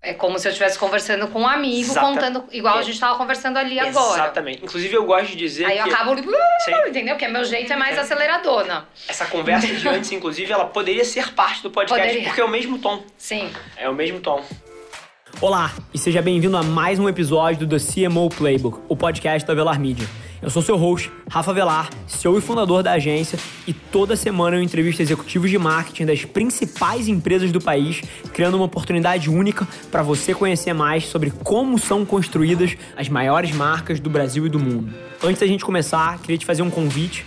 É como se eu estivesse conversando com um amigo, Exata- contando, igual é. a gente estava conversando ali agora. Exatamente. Inclusive, eu gosto de dizer Aí eu que acabo, Sim. entendeu? Que meu jeito é mais É. aceleradona. essa conversa de antes, inclusive, ela poderia ser parte do podcast, Poderia. porque é o mesmo tom. Sim. É o mesmo tom. Olá e seja bem-vindo a mais um episódio do The CMO Playbook, o podcast da Velar Media. Eu sou seu host, Rafa Velar, CEO e fundador da agência, e toda semana eu entrevisto executivos de marketing das principais empresas do país, criando uma oportunidade única para você conhecer mais sobre como são construídas as maiores marcas do Brasil e do mundo. Antes da gente começar, queria te fazer um convite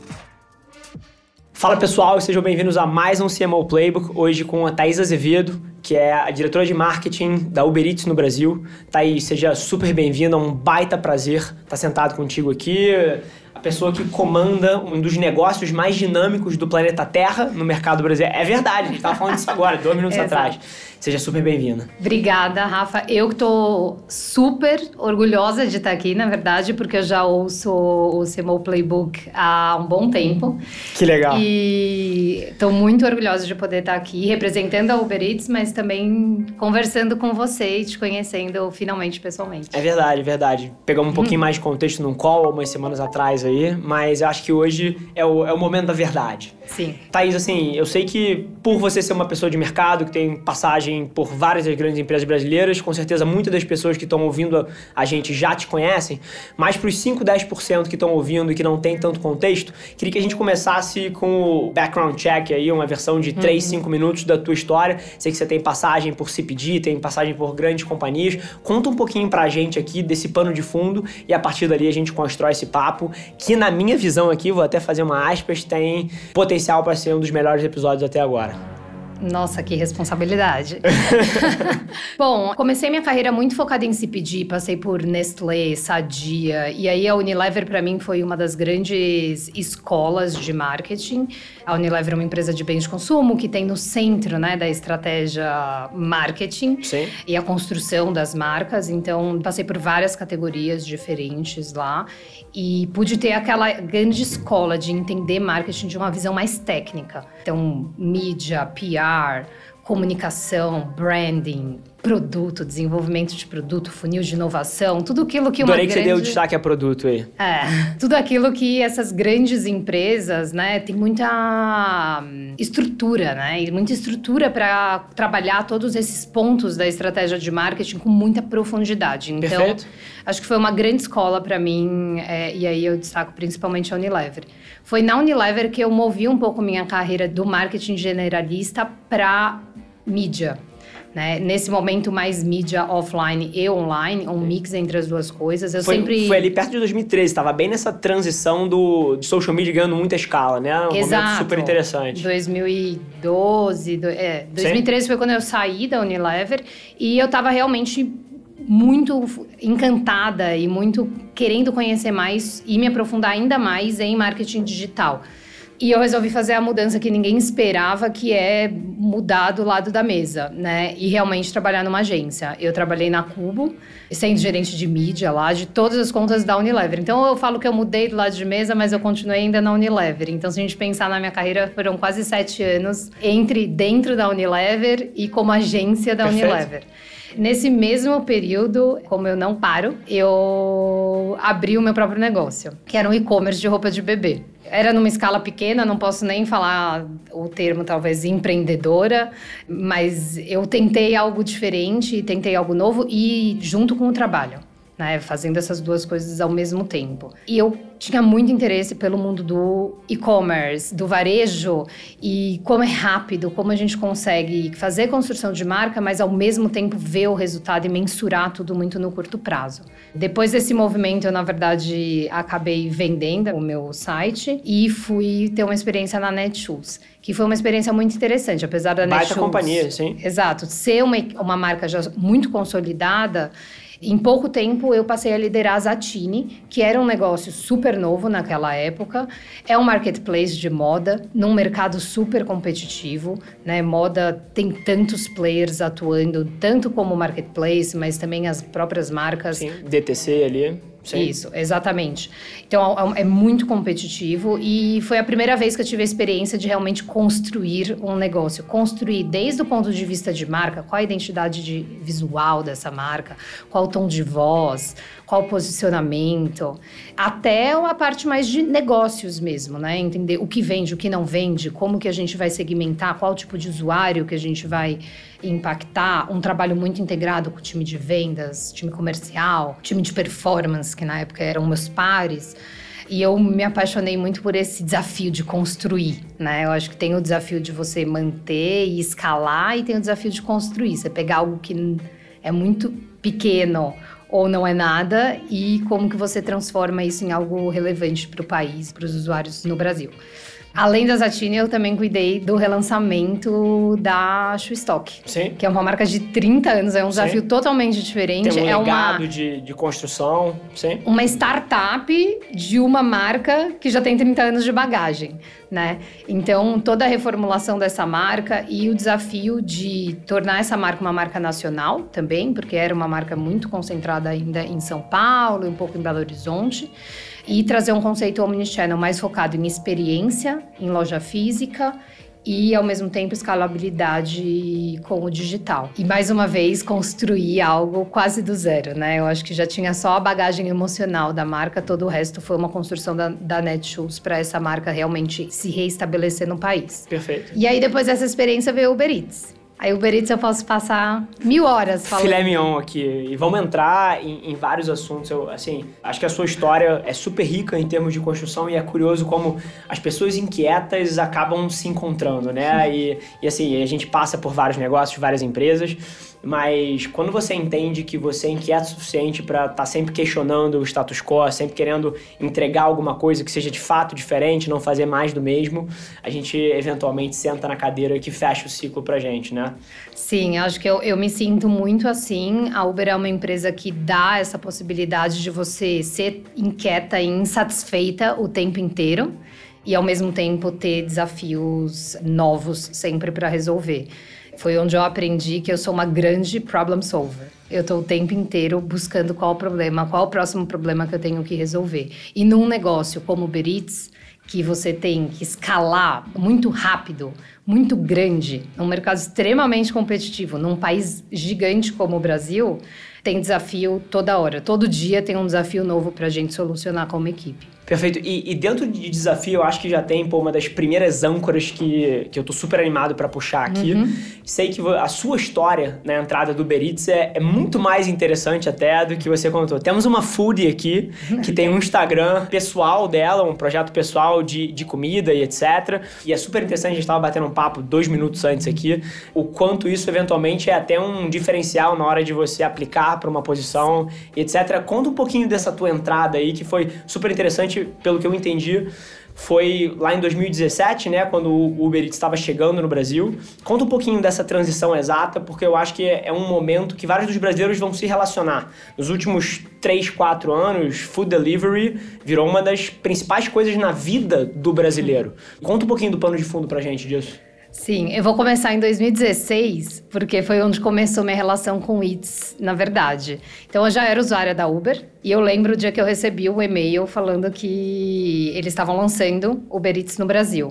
Fala pessoal, e sejam bem-vindos a mais um CMO Playbook, hoje com a Thaís Azevedo, que é a diretora de marketing da Uber Eats no Brasil. Thaís, seja super bem-vinda, é um baita prazer estar sentado contigo aqui. A pessoa que comanda um dos negócios mais dinâmicos do planeta Terra no mercado brasileiro. É verdade, a gente estava falando disso agora, dois minutos atrás. Seja super bem-vinda. Obrigada, Rafa. Eu que tô super orgulhosa de estar aqui, na verdade, porque eu já ouço o CMO Playbook há um bom tempo. Que legal. E estou muito orgulhosa de poder estar aqui representando a Uber Eats, mas também conversando com você e te conhecendo finalmente pessoalmente. É verdade, é verdade. Pegamos um pouquinho mais de contexto num call algumas semanas atrás aí, mas eu acho que hoje é o, é o momento da verdade. Sim. Thaís, assim, eu sei que por você ser uma pessoa de mercado, que tem passagem por várias das grandes empresas brasileiras, com certeza muitas das pessoas que estão ouvindo a, a gente já te conhecem, mas para os 5, 10% que estão ouvindo e que não tem tanto contexto, queria que a gente começasse com o background check aí, uma versão de 3, 5 minutos da tua história. Sei que você tem passagem por CPD, tem passagem por grandes companhias. Conta um pouquinho pra gente aqui desse pano de fundo e a partir dali a gente constrói esse papo, que na minha visão aqui, vou até fazer uma aspas, tem potencial para ser um dos melhores episódios até agora. Nossa, que responsabilidade. Bom, comecei minha carreira muito focada em CPG, passei por Nestlé, Sadia, e aí a Unilever para mim foi uma das grandes escolas de marketing. A Unilever é uma empresa de bens de consumo que tem no centro, né, da estratégia marketing Sim. e a construção das marcas. Então, passei por várias categorias diferentes lá e pude ter aquela grande escola de entender marketing de uma visão mais técnica. Então, mídia, PR, comunicação, branding, produto, desenvolvimento de produto, funil de inovação, tudo aquilo que uma Adorei que grande... você deu o destaque a produto aí. É, tudo aquilo que essas grandes empresas, né, tem muita hum, estrutura, né, e muita estrutura para trabalhar todos esses pontos da estratégia de marketing com muita profundidade. Então, Perfeito. acho que foi uma grande escola para mim, é, e aí eu destaco principalmente a Unilever. Foi na Unilever que eu movi um pouco minha carreira do marketing generalista para mídia. Né? Nesse momento, mais mídia offline e online, um mix entre as duas coisas. Eu Foi, sempre. foi ali perto de 2013, estava bem nessa transição do de social media ganhando muita escala, né? Um Exato. momento super interessante. 2012, do- é, 2013 foi quando eu saí da Unilever e eu tava realmente muito encantada e muito querendo conhecer mais e me aprofundar ainda mais em marketing digital. E eu resolvi fazer a mudança que ninguém esperava, que é mudar do lado da mesa, né? E realmente trabalhar numa agência. Eu trabalhei na Cubo, sendo gerente de mídia lá, de todas as contas da Unilever. Então eu falo que eu mudei do lado de mesa, mas eu continuei ainda na Unilever. Então, se a gente pensar na minha carreira, foram quase sete anos entre dentro da Unilever e como agência da Perfeito. Unilever. Nesse mesmo período, como eu não paro, eu abri o meu próprio negócio, que era um e-commerce de roupa de bebê. Era numa escala pequena, não posso nem falar o termo talvez empreendedora, mas eu tentei algo diferente, tentei algo novo e junto com o trabalho. Né, fazendo essas duas coisas ao mesmo tempo. E eu tinha muito interesse pelo mundo do e-commerce, do varejo e como é rápido, como a gente consegue fazer construção de marca, mas ao mesmo tempo ver o resultado e mensurar tudo muito no curto prazo. Depois desse movimento, eu na verdade acabei vendendo o meu site e fui ter uma experiência na Netshoes, que foi uma experiência muito interessante, apesar da Baita Netshoes. companhia, sim. Exato, ser uma, uma marca já muito consolidada Em pouco tempo, eu passei a liderar a Zatini, que era um negócio super novo naquela época. É um marketplace de moda, num mercado super competitivo. Né? Moda tem tantos players atuando, tanto como marketplace, mas também as próprias marcas. Sim, DTC ali. Sim. Isso, exatamente. Então é, é muito competitivo e foi a primeira vez que eu tive a experiência de realmente construir um negócio. Construir desde o ponto de vista de marca, qual a identidade de visual dessa marca, qual o tom de voz, qual o posicionamento, até a parte mais de negócios mesmo, né? Entender o que vende, o que não vende, como que a gente vai segmentar, qual tipo de usuário que a gente vai impactar. Um trabalho muito integrado com o time de vendas, time comercial, time de performance, que na época eram meus pares. E eu me apaixonei muito por esse desafio de construir, né? Eu acho que tem o desafio de você manter e escalar e tem o desafio de construir. Você pegar algo que é muito pequeno ou não é nada e como que você transforma isso em algo relevante para o país, para os usuários no Brasil. Além da Zatini, eu também cuidei do relançamento da Shoestock. Sim. Que é uma marca de 30 anos, é um desafio sim. totalmente diferente. Tem um é uma, de, de construção, sim. Uma startup de uma marca que já tem 30 anos de bagagem, né? Então, toda a reformulação dessa marca e o desafio de tornar essa marca uma marca nacional também, porque era uma marca muito concentrada ainda em São Paulo, um pouco em Belo Horizonte e trazer um conceito omnichannel mais focado em experiência, em loja física e ao mesmo tempo escalabilidade com o digital. E mais uma vez construir algo quase do zero, né? Eu acho que já tinha só a bagagem emocional da marca, todo o resto foi uma construção da, da Netshoes para essa marca realmente se reestabelecer no país. Perfeito. E aí depois dessa experiência veio o Uber Eats. Aí o Uber Eats eu posso passar mil horas falando. Filé mignon aqui. E vamos entrar em, em, vários assuntos. Eu, assim, acho que a sua história é super rica em termos de construção e é curioso como as pessoas inquietas acabam se encontrando, né? E, e assim, a gente passa por vários negócios, várias empresas. Mas quando você entende que você é inquieto o suficiente para estar tá sempre questionando o status quo, sempre querendo entregar alguma coisa que seja de fato diferente, não fazer mais do mesmo, a gente eventualmente senta na cadeira que fecha o ciclo pra gente, né? Sim, acho que eu, eu me sinto muito assim. A Uber é uma empresa que dá essa possibilidade de você ser inquieta e insatisfeita o tempo inteiro e ao mesmo tempo ter desafios novos sempre para resolver. Foi onde eu aprendi que eu sou uma grande problem solver. Eu estou o tempo inteiro buscando qual o problema, qual o próximo problema que eu tenho que resolver. E num negócio como o Uber Eats, que você tem que escalar muito rápido, muito grande, num mercado extremamente competitivo, num país gigante como o Brasil, tem desafio toda hora. Todo dia tem um desafio novo para a gente solucionar como equipe. Perfeito. E, e, dentro de desafio, eu acho que já tem pô, uma das primeiras âncoras que, que eu tô super animado para puxar aqui. Uhum. Sei que a sua história na entrada do Uber Eats é, é, muito mais interessante até do que você contou. Temos uma foodie aqui que tem um Instagram pessoal dela, um projeto pessoal de, de comida e etc. E é super interessante, a gente tava batendo um papo dois minutos antes aqui, o quanto isso eventualmente é até um diferencial na hora de você aplicar para uma posição e etc. Conta um pouquinho dessa tua entrada aí, que foi super interessante pelo que eu entendi, foi lá em 2017, né, quando o Uber Eats estava chegando no Brasil. Conta um pouquinho dessa transição exata, porque eu acho que é um momento que vários dos brasileiros vão se relacionar. Nos últimos 3, 4 anos, food delivery virou uma das principais coisas na vida do brasileiro. Conta um pouquinho do pano de fundo pra gente disso. Sim, eu vou começar em 2016, porque foi onde começou minha relação com o Eats, na verdade. Então, eu já era usuária da Uber, e eu lembro o dia que eu recebi o um e-mail falando que eles estavam lançando Uber Eats no Brasil.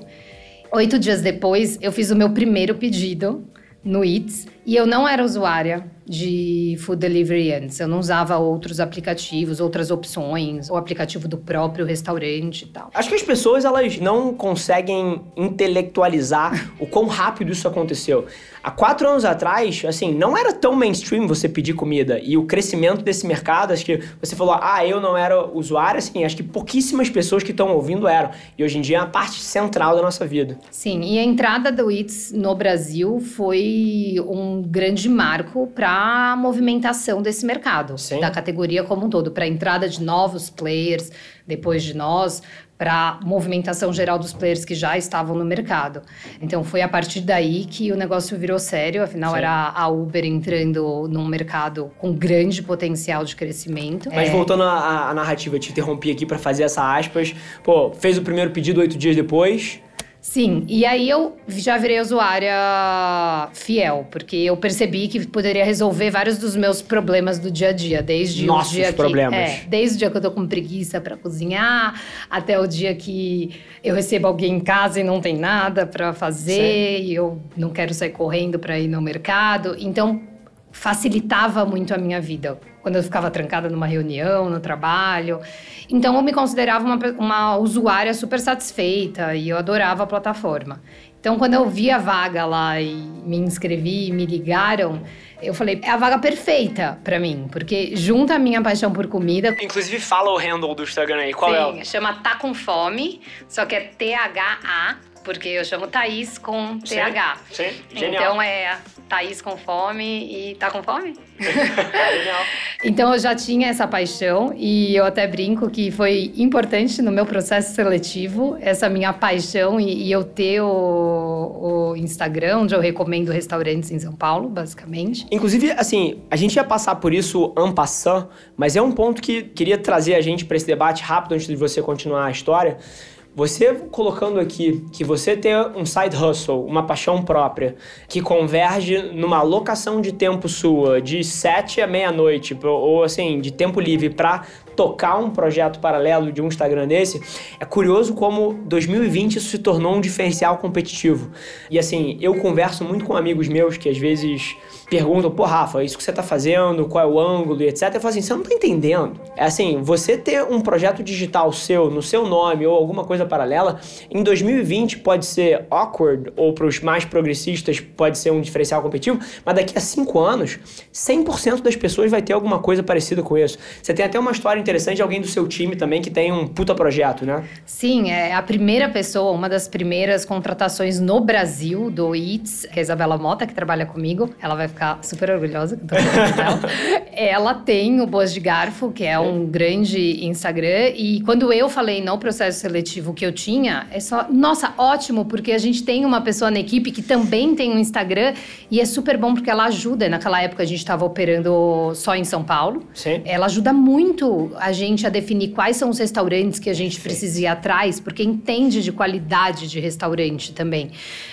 Oito dias depois, eu fiz o meu primeiro pedido no Eats, e eu não era usuária de food delivery antes. Eu não usava outros aplicativos, outras opções, o aplicativo do próprio restaurante e tal. Acho que as pessoas elas não conseguem intelectualizar o quão rápido isso aconteceu. Há quatro anos atrás, assim, não era tão mainstream você pedir comida. E o crescimento desse mercado, acho que você falou, ah, eu não era usuário, assim, acho que pouquíssimas pessoas que estão ouvindo eram. E hoje em dia é a parte central da nossa vida. Sim, e a entrada do Eats no Brasil foi um grande marco para a movimentação desse mercado, Sim. da categoria como um todo, para a entrada de novos players depois de nós, para a movimentação geral dos players que já estavam no mercado. Então foi a partir daí que o negócio virou sério, afinal Sim. era a Uber entrando num mercado com grande potencial de crescimento. Mas é... voltando à, à narrativa, te interrompi aqui para fazer essa aspas. Pô, fez o primeiro pedido oito dias depois. Sim, e aí eu já virei usuária fiel, porque eu percebi que poderia resolver vários dos meus problemas do dia a dia, desde Nossos o dia problemas. que é, desde o dia que eu tô com preguiça para cozinhar, até o dia que eu recebo alguém em casa e não tem nada para fazer, Sim. e eu não quero sair correndo para ir no mercado. Então, facilitava muito a minha vida. Quando eu ficava trancada numa reunião, no trabalho. Então, eu me considerava uma, uma usuária super satisfeita e eu adorava a plataforma. Então, quando eu vi a vaga lá e me inscrevi e me ligaram, eu falei, é a vaga perfeita para mim, porque junta a minha paixão por comida. Inclusive, fala o handle do Instagram aí, qual Sim, é? chama Tá Com Fome, só que é T-H-A, porque eu chamo Thaís com TH. Sim, sim. Genial. Então é Thaís com fome e tá com fome? Genial. então eu já tinha essa paixão e eu até brinco que foi importante no meu processo seletivo essa minha paixão e, e eu ter o, o, Instagram, onde eu recomendo restaurantes em São Paulo, basicamente. Inclusive, assim, a gente ia passar por isso en passant, mas é um ponto que queria trazer a gente para esse debate rápido antes de você continuar a história. Você colocando aqui que você tem um side hustle, uma paixão própria, que converge numa alocação de tempo sua de 7 à meia-noite, ou assim, de tempo livre para tocar um projeto paralelo de um Instagram desse, é curioso como 2020 isso se tornou um diferencial competitivo. E assim, eu converso muito com amigos meus que às vezes perguntam, pô, Rafa, isso que você tá fazendo, qual é o ângulo e etc. Eu falo assim, você não tá entendendo. É assim, você ter um projeto digital seu, no seu nome ou alguma coisa paralela, em 2020 pode ser awkward, ou para os mais progressistas pode ser um diferencial competitivo, mas daqui a cinco anos, 100% das pessoas vai ter alguma coisa parecida com isso. Você tem até uma história interessante alguém do seu time também que tem um puta projeto, né? Sim, é a primeira pessoa, uma das primeiras contratações no Brasil do Eats, que é a Isabela Mota, que trabalha comigo. Ela vai ficar super orgulhosa que eu tô dela. Ela tem o Boas de Garfo, que é um grande Instagram. E quando eu falei no processo seletivo que eu tinha, é só, nossa, ótimo, porque a gente tem uma pessoa na equipe que também tem um Instagram e é super bom porque ela ajuda. Naquela época a gente estava operando só em São Paulo. Sim. Ela ajuda muito a gente a definir quais são os restaurantes que a gente Sim. precisa ir atrás, porque entende de qualidade de restaurante também.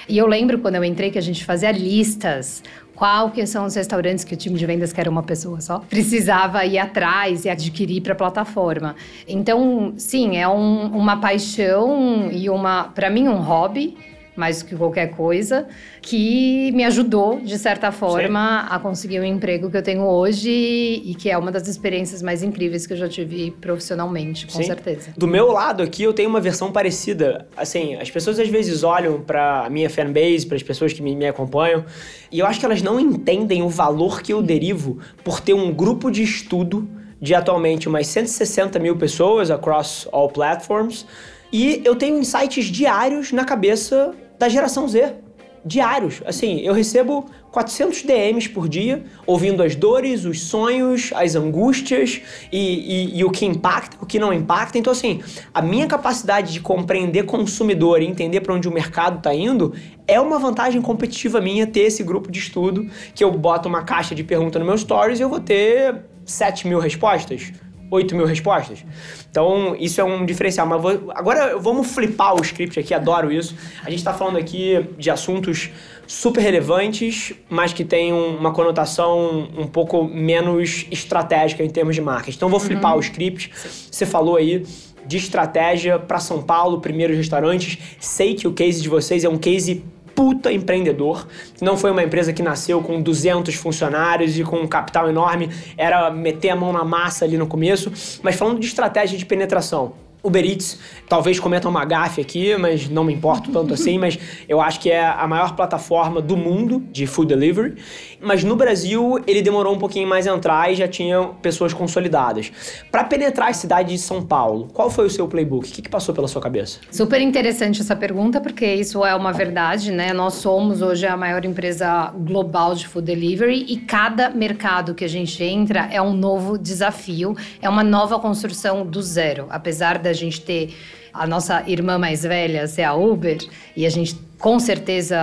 E eu lembro quando eu entrei que a gente fazia listas qual que são os restaurantes que o time de vendas, que era uma pessoa só, precisava ir atrás e adquirir para a plataforma. Então, sim, é um, uma paixão e uma, para mim, um hobby mais do que qualquer coisa, que me ajudou, de certa forma, Sim. a conseguir o emprego que eu tenho hoje e que é uma das experiências mais incríveis que eu já tive profissionalmente, com Sim. certeza. Do meu lado aqui, eu tenho uma versão parecida. Assim, as pessoas às vezes olham para a minha fanbase, para as pessoas que me, me acompanham, e eu acho que elas não entendem o valor que eu derivo por ter um grupo de estudo de atualmente umas 160 mil pessoas across all platforms. E eu tenho insights diários na cabeça da geração Z. Diários. Assim, eu recebo 400 DMs por dia, ouvindo as dores, os sonhos, as angústias e, e, e, o que impacta, o que não impacta. Então, assim, a minha capacidade de compreender consumidor e entender para onde o mercado está indo é uma vantagem competitiva minha ter esse grupo de estudo que eu boto uma caixa de pergunta no meu stories e eu vou ter 7 mil respostas. 8 mil respostas. Então, isso é um diferencial. Mas vou, agora vamos flipar o script aqui, adoro isso. A gente está falando aqui de assuntos super relevantes, mas que têm uma conotação um pouco menos estratégica em termos de marketing. Então, vou flipar uhum. o script. Você falou aí de estratégia para São Paulo, primeiros restaurantes. Sei que o case de vocês é um case puta empreendedor. Não foi uma empresa que nasceu com 200 funcionários e com um capital enorme, era meter a mão na massa ali no começo. Mas falando de estratégia de penetração, Uber Eats, talvez cometa uma gafe aqui, mas não me importo tanto assim, mas eu acho que é a maior plataforma do mundo de food delivery. Mas no Brasil, ele demorou um pouquinho mais a entrar e já tinha pessoas consolidadas. Para penetrar a cidade de São Paulo, qual foi o seu playbook? O que, que passou pela sua cabeça? Super interessante essa pergunta, porque isso é uma verdade, né? Nós somos hoje a maior empresa global de food delivery e cada mercado que a gente entra é um novo desafio, é uma nova construção do zero. Apesar da gente ter a nossa irmã mais velha ser a Uber e a gente com certeza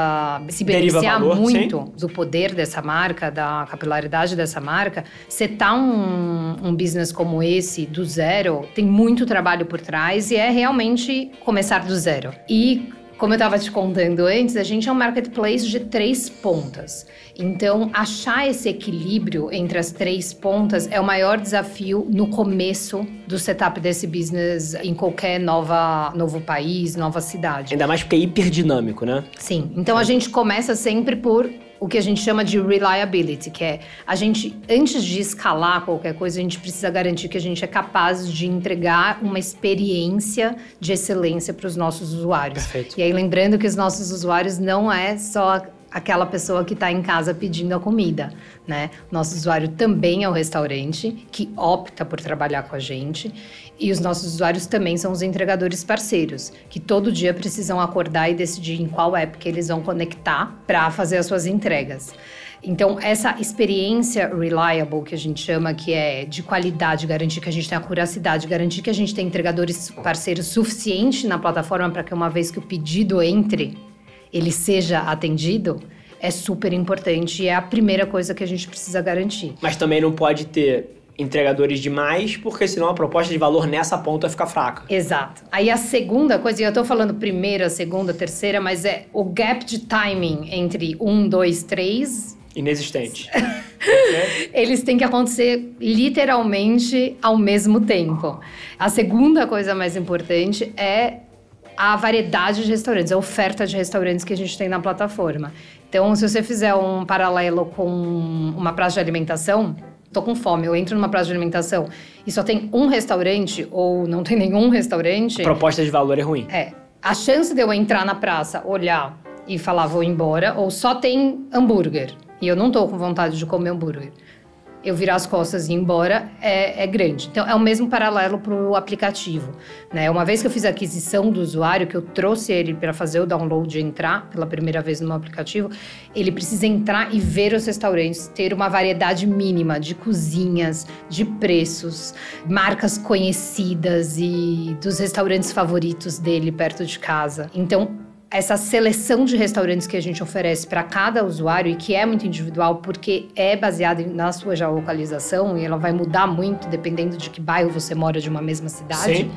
se beneficiar valor, muito sim. do poder dessa marca, da capilaridade dessa marca, setar um, um business como esse do zero tem muito trabalho por trás e é realmente começar do zero. E como eu estava te contando antes, a gente é um marketplace de três pontas. Então, achar esse equilíbrio entre as três pontas é o maior desafio no começo do setup desse business em qualquer nova, novo país, nova cidade. Ainda mais porque é hiperdinâmico, né? Sim. Então, a gente começa sempre por o que a gente chama de reliability, que é a gente, antes de escalar qualquer coisa, a gente precisa garantir que a gente é capaz de entregar uma experiência de excelência para os nossos usuários. Perfeito. E aí, lembrando que os nossos usuários não é só aquela pessoa que está em casa pedindo a comida, né? Nosso usuário também é o restaurante que opta por trabalhar com a gente e os nossos usuários também são os entregadores parceiros que todo dia precisam acordar e decidir em qual app que eles vão conectar para fazer as suas entregas. Então, essa experiência reliable que a gente chama, que é de qualidade, garantir que a gente tem a curacidade, garantir que a gente tem entregadores parceiros suficiente na plataforma para que uma vez que o pedido entre, ele seja atendido, é super importante e é a primeira coisa que a gente precisa garantir. Mas também não pode ter entregadores demais, porque senão a proposta de valor nessa ponta fica fraca. Exato. Aí a segunda coisa, e eu tô falando primeira, segunda, terceira, mas é o gap de timing entre um, dois, três. Inexistente. Eles têm que acontecer literalmente ao mesmo tempo. A segunda coisa mais importante é a variedade de restaurantes, a oferta de restaurantes que a gente tem na plataforma. Então, se você fizer um paralelo com uma praça de alimentação, tô com fome, eu entro numa praça de alimentação e só tem um restaurante ou não tem nenhum restaurante, A proposta de valor é ruim. é, a chance de eu entrar na praça, olhar e falar vou embora, ou só tem hambúrguer e eu não tô com vontade de comer hambúrguer, eu virar as costas e ir embora é, é grande. Então, é o mesmo paralelo para o aplicativo. Né? Uma vez que eu fiz a aquisição do usuário, que eu trouxe ele para fazer o download e entrar pela primeira vez no aplicativo, ele precisa entrar e ver os restaurantes, ter uma variedade mínima de cozinhas, de preços, marcas conhecidas e dos restaurantes favoritos dele perto de casa. Então, essa seleção de restaurantes que a gente oferece para cada usuário e que é muito individual porque é baseada na sua geolocalização e ela vai mudar muito dependendo de que bairro você mora de uma mesma cidade. Sim.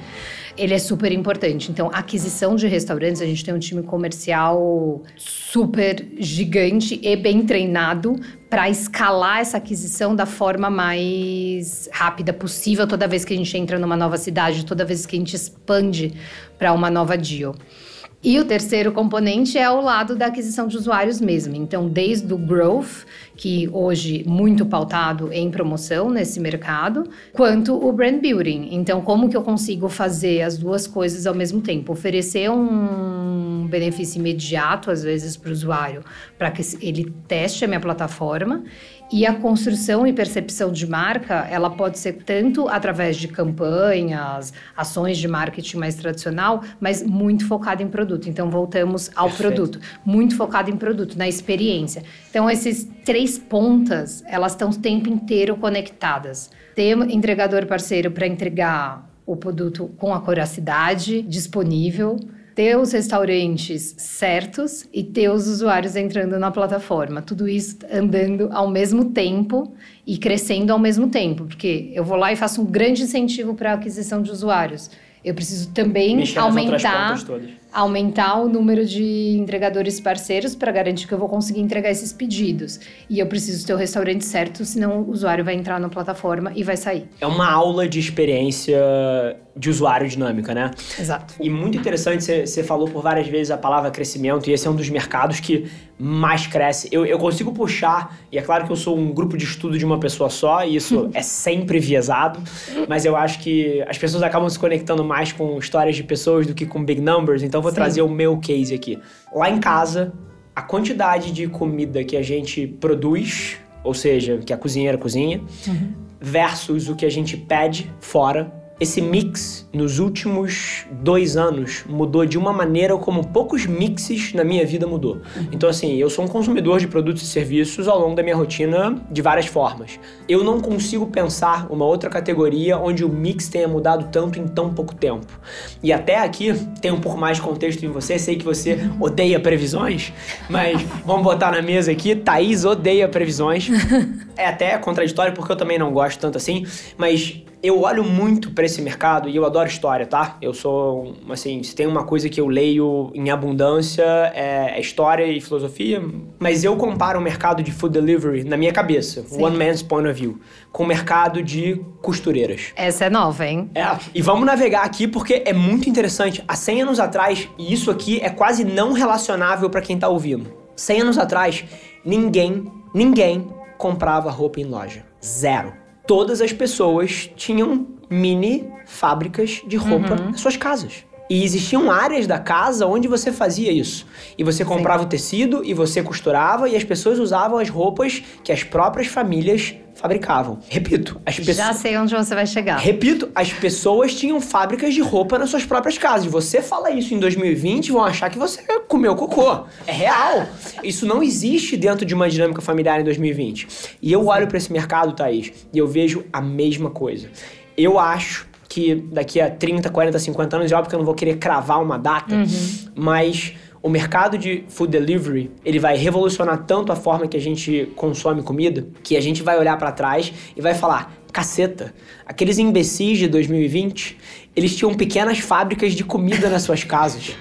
Ele é super importante. Então, aquisição de restaurantes, a gente tem um time comercial super gigante e bem treinado para escalar essa aquisição da forma mais rápida possível toda vez que a gente entra numa nova cidade, toda vez que a gente expande para uma nova deal. E o terceiro componente é o lado da aquisição de usuários mesmo. Então, desde o growth, que hoje muito pautado em promoção nesse mercado, quanto o brand building. Então, como que eu consigo fazer as duas coisas ao mesmo tempo? Oferecer um benefício imediato, às vezes, para o usuário, para que ele teste a minha plataforma e a construção e percepção de marca, ela pode ser tanto através de campanhas, ações de marketing mais tradicional, mas muito focada em produto. Então, voltamos ao Perfeito. produto. Muito focado em produto, na experiência. Então, esses três pontas, elas estão o tempo inteiro conectadas. Ter entregador parceiro para entregar o produto com a coracidade disponível, ter os restaurantes certos e ter os usuários entrando na plataforma. Tudo isso andando ao mesmo tempo e crescendo ao mesmo tempo, porque eu vou lá e faço um grande incentivo para a aquisição de usuários. Eu preciso também Mexer aumentar. Aumentar o número de entregadores parceiros para garantir que eu vou conseguir entregar esses pedidos. E eu preciso ter o restaurante certo, senão o usuário vai entrar na plataforma e vai sair. É uma aula de experiência de usuário dinâmica, né? Exato. E muito interessante, você- falou por várias vezes a palavra crescimento, e esse é um dos mercados que mais cresce. Eu, eu consigo puxar, e é claro que eu sou um grupo de estudo de uma pessoa só, e isso é sempre viesado, mas eu acho que as pessoas acabam se conectando mais com histórias de pessoas do que com big numbers, então eu vou Sim. trazer o meu case aqui. Lá em casa, a quantidade de comida que a gente produz, ou seja, que a cozinheira cozinha, versus o que a gente pede fora, esse mix nos últimos dois anos mudou de uma maneira como poucos mixes na minha vida mudou. Então, assim, eu sou um consumidor de produtos e serviços ao longo da minha rotina de várias formas. Eu não consigo pensar uma outra categoria onde o mix tenha mudado tanto em tão pouco tempo. E até aqui tem um pouco mais de contexto em você. Sei que você odeia previsões, mas vamos botar na mesa aqui. Thaís odeia previsões. É até contraditório porque eu também não gosto tanto assim, mas eu olho muito para esse mercado e eu adoro história, tá? Eu sou, assim, se tem uma coisa que eu leio em abundância é, é história e filosofia, mas eu comparo o mercado de food delivery na minha cabeça, Sim. one man's point of view, com o mercado de costureiras. Essa é nova, hein? É. E vamos navegar aqui porque é muito interessante. Há 100 anos atrás, e isso aqui é quase não relacionável para quem tá ouvindo. 100 anos atrás, ninguém, ninguém comprava roupa em loja. Zero todas as pessoas tinham mini fábricas de roupa uhum. nas suas casas. E existiam áreas da casa onde você fazia isso. E você comprava Sim. o tecido e você costurava e as pessoas usavam as roupas que as próprias famílias fabricavam. Repito, as pessoas. Já sei onde você vai chegar. Repito, as pessoas tinham fábricas de roupa nas suas próprias casas. Você fala isso em 2020, vão achar que você comeu cocô. É real. Isso não existe dentro de uma dinâmica familiar em 2020. E eu olho para esse mercado, Thaís, e eu vejo a mesma coisa. Eu acho que daqui a 30, 40, 50 anos, é óbvio que eu não vou querer cravar uma data, uhum. mas o mercado de food delivery, ele vai revolucionar tanto a forma que a gente consome comida, que a gente vai olhar para trás e vai falar: caceta, aqueles imbecis de 2020, eles tinham pequenas fábricas de comida nas suas casas.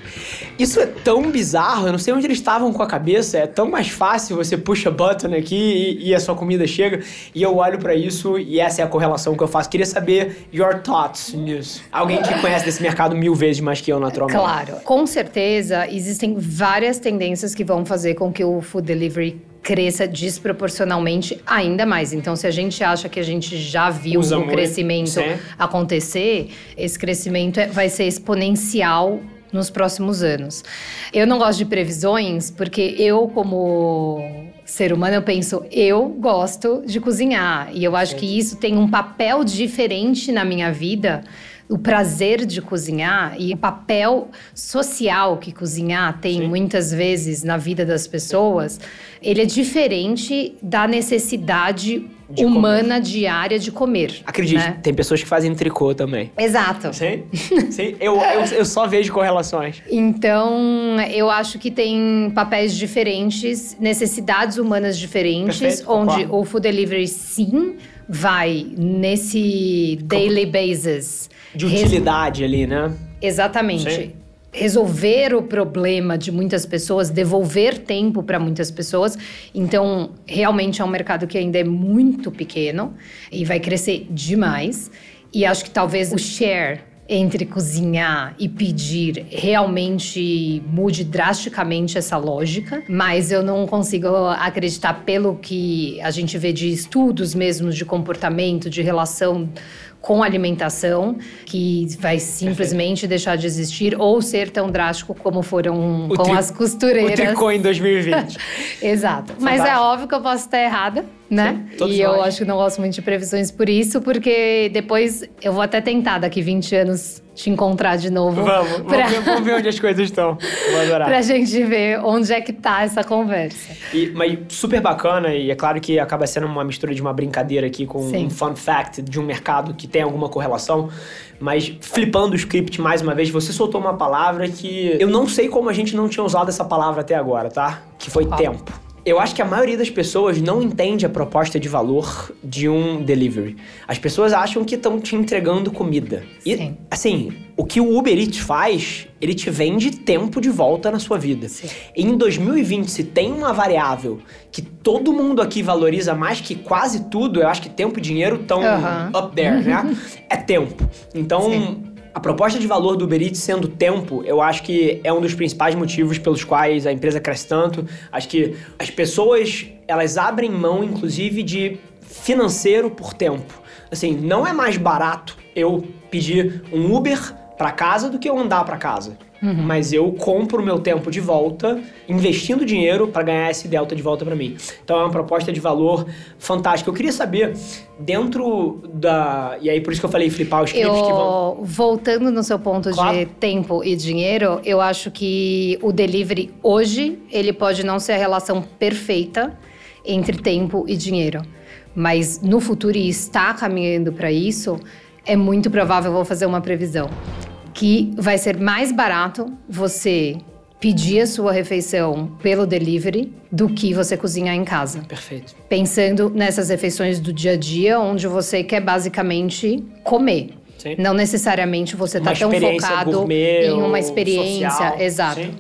Isso é tão bizarro, eu não sei onde eles estavam com a cabeça, é tão mais fácil, você puxa button aqui e, e a sua comida chega. E eu olho para isso e essa é a correlação que eu faço. Queria saber your thoughts nisso. Alguém que conhece desse mercado mil vezes mais que eu, naturalmente. Claro, com certeza existem várias tendências que vão fazer com que o food delivery cresça desproporcionalmente ainda mais. Então, se a gente acha que a gente já viu Usa o muito, crescimento acontecer, esse crescimento é, vai ser exponencial nos próximos anos. Eu não gosto de previsões porque eu, como ser humano, eu penso, eu gosto de cozinhar. E eu acho que isso tem um papel diferente na minha vida o prazer de cozinhar e o papel social que cozinhar tem Sim. muitas vezes na vida das pessoas, ele é diferente da necessidade de humana comer. diária de comer. Acredite, né? tem pessoas que fazem tricô também. Exato. Sim, sim. Eu, eu, eu só vejo correlações. Então, eu acho que tem papéis diferentes, necessidades humanas diferentes, Perfeito, onde concordo. o food delivery sim vai nesse daily basis. De utilidade ali, né? Exatamente. Sim. Resolver o problema de muitas pessoas, devolver tempo para muitas pessoas. Então, realmente é um mercado que ainda é muito pequeno e vai crescer demais. E acho que talvez o share entre cozinhar e pedir realmente mude drasticamente essa lógica, mas eu não consigo acreditar pelo que a gente vê de estudos mesmo de comportamento, de relação com alimentação, que vai simplesmente Perfeito. deixar de existir ou ser tão drástico como foram o com as costureiras. O tricô em 2020. Exato. Fantástico. Mas é óbvio que eu posso estar errada, né? Sim, e eu acho que não gosto muito de previsões por isso, porque depois eu vou até tentar daqui 20 anos te encontrar de novo. Vamos, pra... vamos, ver, onde as coisas estão. Vou adorar. pra gente ver onde é que tá essa conversa. E, mas super bacana, e é claro que acaba sendo uma mistura de uma brincadeira aqui com Sim. um fun fact de um mercado que tem alguma correlação. Mas flipando o script mais uma vez, você soltou uma palavra que eu não sei como a gente não tinha usado essa palavra até agora, tá? Que foi tempo. Eu acho que a maioria das pessoas não entende a proposta de valor de um delivery. As pessoas acham que estão te entregando comida. E, Sim. assim, o que o Uber Eats faz, ele te vende tempo de volta na sua vida. Sim. Em 2020, se tem uma variável que todo mundo aqui valoriza mais que quase tudo, eu acho que tempo e dinheiro estão up there, né? é tempo. Então. Sim a proposta de valor do Uber Eats sendo tempo, eu acho que é um dos principais motivos pelos quais a empresa cresce tanto. Acho que as pessoas, elas abrem mão, inclusive, de financeiro por tempo. Assim, não é mais barato eu pedir um Uber para casa do que eu andar para casa. Uhum. Mas eu compro o meu tempo de volta, investindo dinheiro para ganhar esse delta de volta para mim. Então é uma proposta de valor fantástica. Eu queria saber, dentro da. E aí, por isso que eu falei flipar os clipes eu, que vão. Voltando no seu ponto claro. de tempo e dinheiro, eu acho que o delivery hoje, ele pode não ser a relação perfeita entre tempo e dinheiro. Mas no futuro, e está caminhando para isso, é muito provável, eu vou fazer uma previsão que vai ser mais barato você pedir a sua refeição pelo delivery do que você cozinhar em casa. Perfeito. Pensando nessas refeições do dia a dia, onde você quer basicamente comer. Sim. Não necessariamente você está tão focado em uma experiência. Social. Exato. Sim.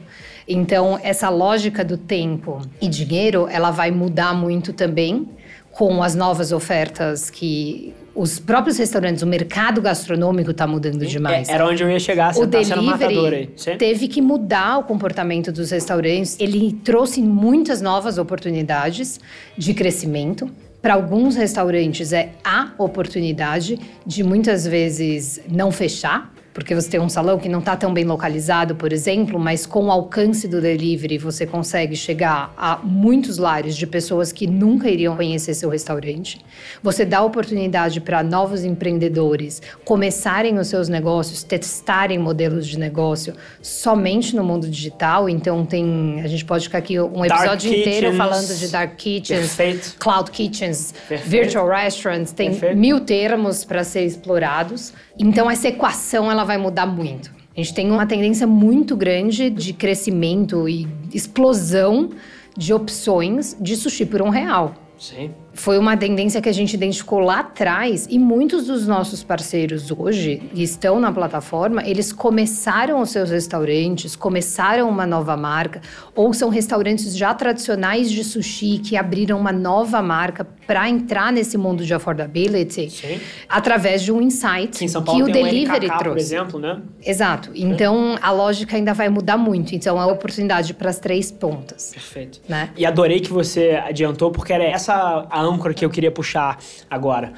Então, essa lógica do tempo e dinheiro, ela vai mudar muito também com as novas ofertas que os próprios restaurantes, o mercado gastronômico está mudando Sim, demais. É, era onde eu ia chegar, você o tá delivery teve que mudar o comportamento dos restaurantes. Ele trouxe muitas novas oportunidades de crescimento. Para alguns restaurantes é a oportunidade de muitas vezes não fechar, porque você tem um salão que não está tão bem localizado, por exemplo, mas com o alcance do delivery você consegue chegar a muitos lares de pessoas que nunca iriam conhecer seu restaurante. Você dá oportunidade para novos empreendedores começarem os seus negócios, testarem modelos de negócio somente no mundo digital. Então tem, a gente pode ficar aqui um episódio dark inteiro kitchens. falando de dark kitchens, Perfeito. cloud kitchens, Perfeito. virtual restaurants, tem Perfeito. mil termos para ser explorados. Então essa equação ela vai mudar muito. A gente tem uma tendência muito grande de crescimento e explosão de opções de sushi por um real. Sim. Foi uma tendência que a gente identificou lá atrás e muitos dos nossos parceiros hoje que estão na plataforma, eles começaram os seus restaurantes, começaram uma nova marca, ou são restaurantes já tradicionais de sushi que abriram uma nova marca para entrar nesse mundo de affordability Sim. através de um insight em São que Paulo o tem delivery um LKK, trouxe. por exemplo, né? Exato. Então a lógica ainda vai mudar muito. Então é oportunidade para as três pontas. Perfeito. Né? E adorei que você adiantou, porque era essa a âncora que eu queria puxar agora.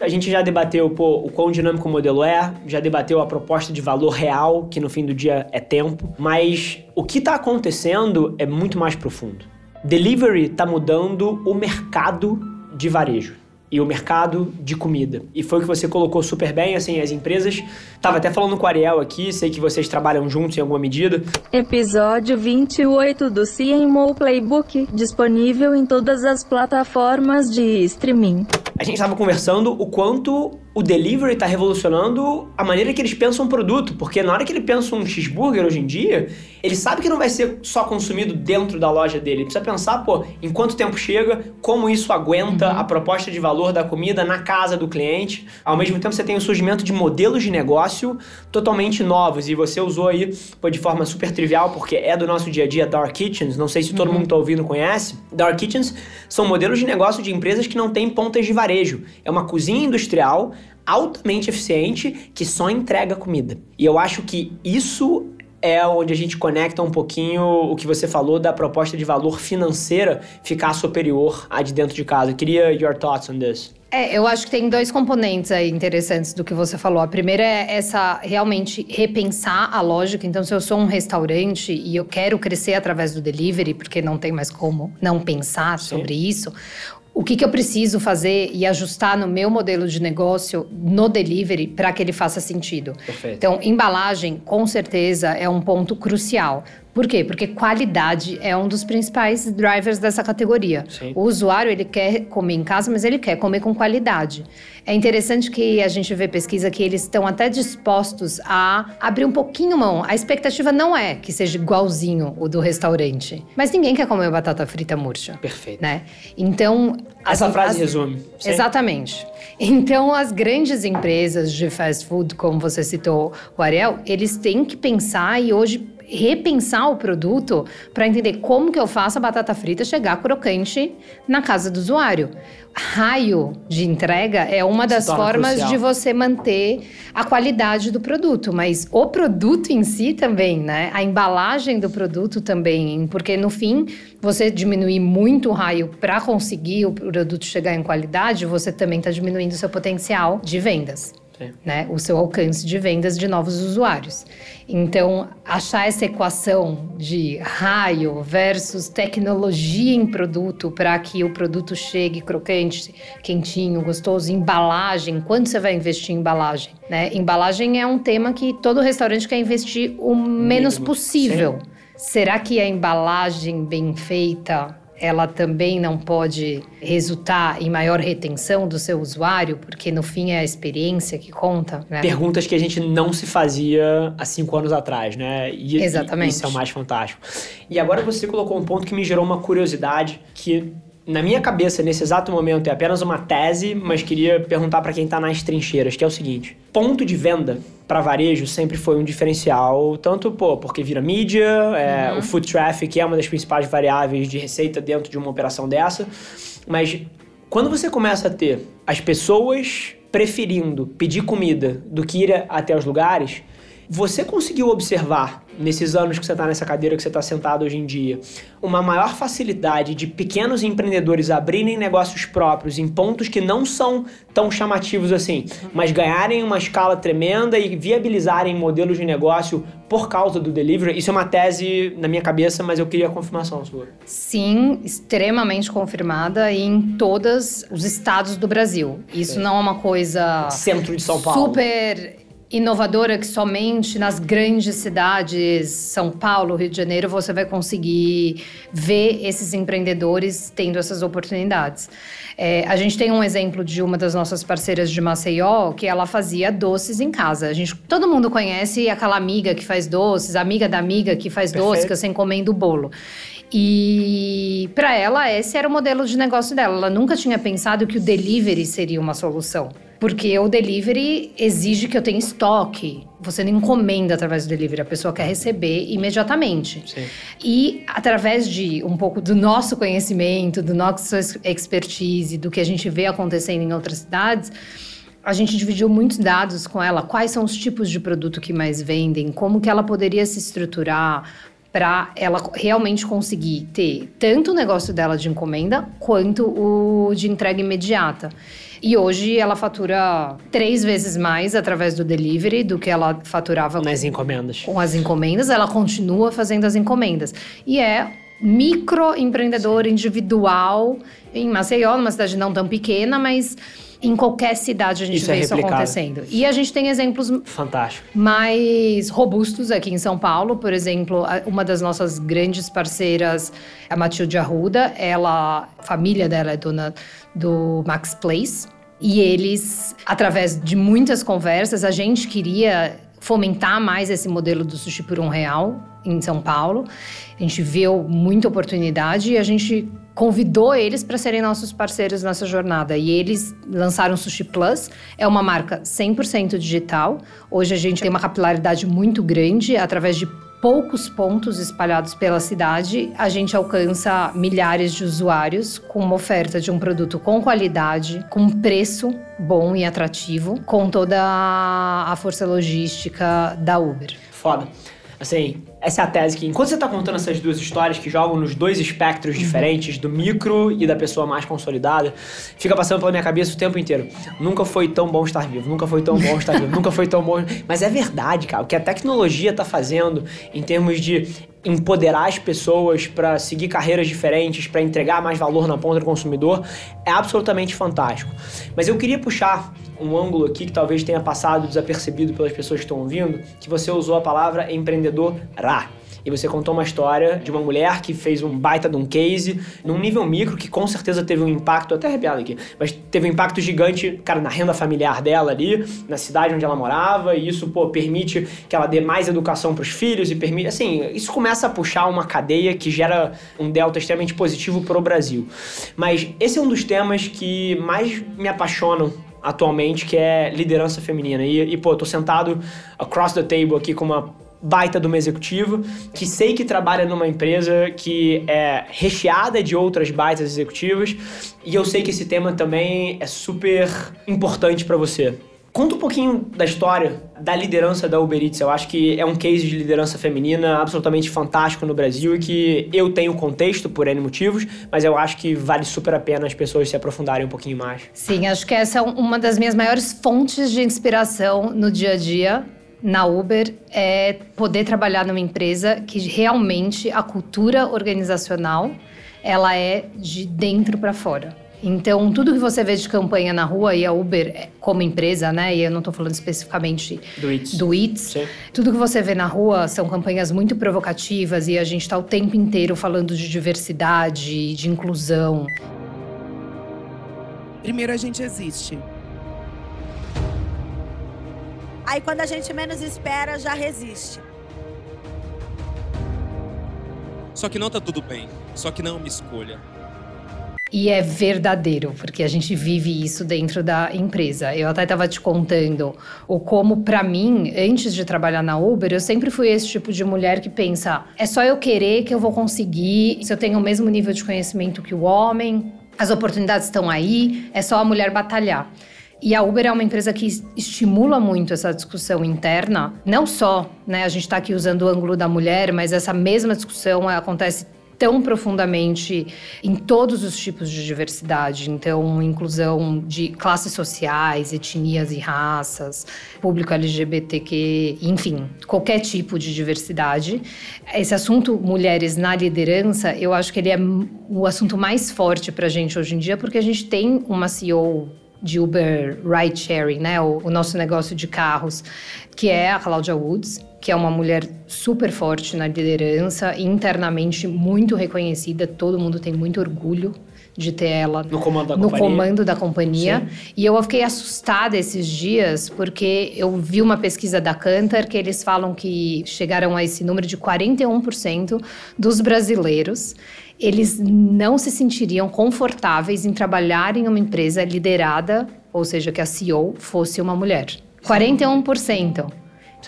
A gente já debateu pô, o quão dinâmico o modelo é, já debateu a proposta de valor real, que no fim do dia é tempo, mas o que está acontecendo é muito mais profundo. Delivery está mudando o mercado de varejo e o mercado de comida. E foi o que você colocou super bem, assim, as empresas. Tava até falando com o Ariel aqui, sei que vocês trabalham juntos em alguma medida. Episódio 28 do CMO Playbook, disponível em todas as plataformas de streaming. A gente estava conversando o quanto o delivery está revolucionando a maneira que eles pensam o produto, porque na hora que ele pensa um cheeseburger hoje em dia, ele sabe que não vai ser só consumido dentro da loja dele. Ele precisa pensar, pô, em quanto tempo chega, como isso aguenta a proposta de valor da comida na casa do cliente. Ao mesmo tempo, você tem o surgimento de modelos de negócio totalmente novos, e você usou aí pô, de forma super trivial, porque é do nosso dia a dia, Dark Kitchens. Não sei se todo mundo que tá ouvindo conhece. Dark Kitchens são modelos de negócio de empresas que não têm pontas de varejo. É uma cozinha industrial altamente eficiente que só entrega comida. E eu acho que isso é onde a gente conecta um pouquinho o que você falou da proposta de valor financeira ficar superior à de dentro de casa. Eu queria your thoughts on this. É, eu acho que tem dois componentes aí interessantes do que você falou. A primeira é essa realmente repensar a lógica. Então, se eu sou um restaurante e eu quero crescer através do delivery, porque não tem mais como não pensar sobre isso, o que, que eu preciso fazer e ajustar no meu modelo de negócio no delivery para que ele faça sentido? Perfeito. Então, embalagem, com certeza, é um ponto crucial. Por quê? Porque qualidade é um dos principais drivers dessa categoria. Sim. O usuário, ele quer comer em casa, mas ele quer comer com qualidade. É interessante que a gente vê pesquisa que eles estão até dispostos a abrir um pouquinho mão. A expectativa não é que seja igualzinho o do restaurante. Mas ninguém quer comer batata frita murcha. Perfeito. Né? Então... Essa as- frase as- resume. Sim. Exatamente. Então, as grandes empresas de fast food, como você citou, o Ariel, eles têm que pensar e hoje repensar o produto para entender como que eu faço a batata frita chegar crocante na casa do usuário. Raio de entrega é uma das formas crucial. de você manter a qualidade do produto, mas o produto em si também, né? A embalagem do produto também, porque no fim, você diminuir muito o raio para conseguir o produto chegar em qualidade, você também está diminuindo o seu potencial de vendas. Né? O seu alcance de vendas de novos usuários. Então, achar essa equação de raio versus tecnologia em produto para que o produto chegue crocante, quentinho, gostoso, embalagem, quanto você vai investir em embalagem, né? Embalagem é um tema que todo restaurante quer investir o menos possível. Será que a embalagem bem feita ela também não pode resultar em maior retenção do seu usuário, porque no fim é a experiência que conta, né? Perguntas que a gente não se fazia há cinco anos atrás, né? E, Exatamente. E isso é o mais fantástico. E agora você colocou um ponto que me gerou uma curiosidade que na minha cabeça, nesse exato momento, é apenas uma tese, mas queria perguntar para quem está nas trincheiras, que é o seguinte: ponto de venda para varejo sempre foi um diferencial, tanto pô, porque vira mídia, é, o foot traffic é uma das principais variáveis de receita dentro de uma operação dessa, mas quando você começa a ter as pessoas preferindo pedir comida do que ir até os lugares, você conseguiu observar, nesses anos que você está nessa cadeira que você está sentado hoje em dia, uma maior facilidade de pequenos empreendedores abrirem negócios próprios em pontos que não são tão chamativos assim, mas ganharem uma escala tremenda e viabilizarem modelos de negócio por causa do delivery? Isso é uma tese na minha cabeça, mas eu queria a confirmação sua. Sim, extremamente confirmada em todos os estados do Brasil. Isso não é uma coisa Centro de São Paulo. super inovadora que somente nas grandes cidades, São Paulo, Rio de Janeiro, você vai conseguir ver esses empreendedores tendo essas oportunidades. É, a gente tem um exemplo de uma das nossas parceiras de Maceió, que ela fazia doces em casa. A gente, todo mundo conhece aquela amiga que faz doces, amiga da amiga que faz Perfeito. doces, que você encomenda o bolo. E para ela, esse era o modelo de negócio dela. Ela nunca tinha pensado que o delivery seria uma solução. Porque o delivery exige que eu tenha estoque. Você não encomenda através do delivery, a pessoa quer receber imediatamente. Sim. E através de um pouco do nosso conhecimento, do nosso expertise, do que a gente vê acontecendo em outras cidades, a gente dividiu muitos dados com ela, quais são os tipos de produto que mais vendem, como que ela poderia se estruturar para ela realmente conseguir ter tanto o negócio dela de encomenda quanto o de entrega imediata. E hoje ela fatura três vezes mais através do delivery do que ela faturava Nas encomendas. com as encomendas, ela continua fazendo as encomendas. E é microempreendedor individual em Maceió, numa cidade não tão pequena, mas em qualquer cidade a gente Isso vê é isso acontecendo. E a gente tem exemplos Fantástico. mais robustos aqui em São Paulo. Por exemplo, uma das nossas grandes parceiras, a Matilde Arruda, ela, a família dela é dona do Max Place. E eles, através de muitas conversas, a gente queria fomentar mais esse modelo do sushi por um real em São Paulo. A gente viu muita oportunidade e a gente convidou eles para serem nossos parceiros nessa jornada. E eles lançaram o Sushi Plus, é uma marca 100% digital. Hoje a gente tem uma capilaridade muito grande através de poucos pontos espalhados pela cidade, a gente alcança milhares de usuários com uma oferta de um produto com qualidade, com preço bom e atrativo, com toda a força logística da Uber. Foda. Assim, essa é a tese que, enquanto você tá contando essas duas histórias que jogam nos dois espectros diferentes, do micro e da pessoa mais consolidada, fica passando pela minha cabeça o tempo inteiro. Nunca foi tão bom estar vivo, nunca foi tão bom estar vivo, nunca foi tão bom. Mas é verdade, cara. O que a tecnologia tá fazendo em termos de empoderar as pessoas para seguir carreiras diferentes, para entregar mais valor na ponta do consumidor, é absolutamente fantástico. Mas eu queria puxar um ângulo aqui que talvez tenha passado desapercebido pelas pessoas que estão ouvindo, que você usou a palavra empreendedora. E você contou uma história de uma mulher que fez um baita de um case num nível micro que com certeza teve um impacto, até arrepiado aqui, mas teve um impacto gigante, cara, na renda familiar dela ali, na cidade onde ela morava, e isso, pô, permite que ela dê mais educação pros filhos e permite, assim, isso começa a puxar uma cadeia que gera um delta extremamente positivo pro Brasil. Mas esse é um dos temas que mais me apaixonam atualmente, que é liderança feminina. E, e pô, eu tô sentado across the table aqui com uma baita de uma executiva, que sei que trabalha numa empresa que é recheada de outras baitas executivas, e eu sei que esse tema também é super importante pra você. Conta um pouquinho da história da liderança da Uber Eats. Eu acho que é um case de liderança feminina absolutamente fantástico no Brasil e que eu tenho contexto por N motivos, mas eu acho que vale super a pena as pessoas se aprofundarem um pouquinho mais. Sim, acho que essa é uma das minhas maiores fontes de inspiração no dia a dia na Uber é poder trabalhar numa empresa que realmente a cultura organizacional ela é de dentro para fora. Então, tudo que você vê de campanha na rua, e a Uber é, como empresa, né? E eu não estou falando especificamente do Eats. Do Eats tudo que você vê na rua são campanhas muito provocativas e a gente está o tempo inteiro falando de diversidade, de inclusão. Primeiro a gente existe. Aí quando a gente menos espera, já resiste. Só que não tá tudo bem. Só que não é uma escolha. E é verdadeiro, porque a gente vive isso dentro da empresa. Eu até estava te contando o como, para mim, antes de trabalhar na Uber, eu sempre fui esse tipo de mulher que pensa: é só eu querer que eu vou conseguir, se eu tenho o mesmo nível de conhecimento que o homem, as oportunidades estão aí, é só a mulher batalhar. E a Uber é uma empresa que estimula muito essa discussão interna, não só, né, a gente está aqui usando o ângulo da mulher, mas essa mesma discussão acontece tão profundamente em todos os tipos de diversidade, então inclusão de classes sociais, etnias e raças, público LGBTQ, enfim, qualquer tipo de diversidade. Esse assunto mulheres na liderança, eu acho que ele é o assunto mais forte para a gente hoje em dia, porque a gente tem uma CEO de Uber Ride Sharing, né, o, o nosso negócio de carros, que é a Claudia Woods, que é uma mulher super forte na liderança, internamente muito reconhecida, todo mundo tem muito orgulho de ter ela no comando da no companhia. Comando da companhia. E eu fiquei assustada esses dias porque eu vi uma pesquisa da Cantar que eles falam que chegaram a esse número de 41% dos brasileiros eles não se sentiriam confortáveis em trabalhar em uma empresa liderada, ou seja, que a CEO fosse uma mulher. 41%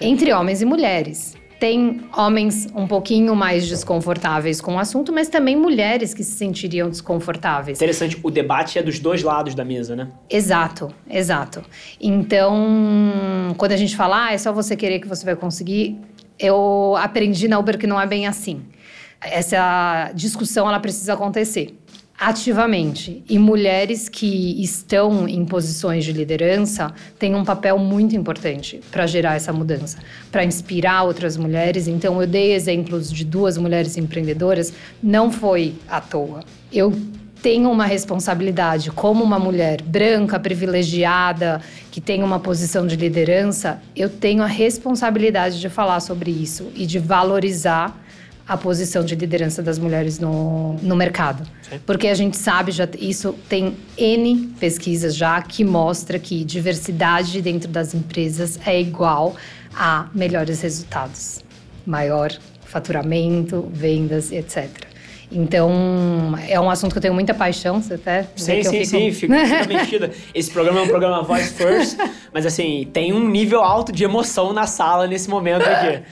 entre homens e mulheres. Tem homens um pouquinho mais desconfortáveis com o assunto, mas também mulheres que se sentiriam desconfortáveis. Interessante, o debate é dos dois lados da mesa, né? Exato, exato. Então, quando a gente fala, ah, é só você querer que você vai conseguir, eu aprendi na Uber que não é bem assim. Essa discussão ela precisa acontecer ativamente. E mulheres que estão em posições de liderança têm um papel muito importante para gerar essa mudança, para inspirar outras mulheres. Então, eu dei exemplos de duas mulheres empreendedoras, não foi à toa. Eu tenho uma responsabilidade como uma mulher branca, privilegiada, que tem uma posição de liderança, eu tenho a responsabilidade de falar sobre isso e de valorizar a posição de liderança das mulheres no, no mercado. Sim. Porque a gente sabe, já isso tem N pesquisas já que mostra que diversidade dentro das empresas é igual a melhores resultados. Maior faturamento, vendas, etc. Então, é um assunto que eu tenho muita paixão, você até... Sim, sim, fico... sim, fico, fico mexida. Esse programa é um programa Voice First, mas assim, tem um nível alto de emoção na sala nesse momento aqui.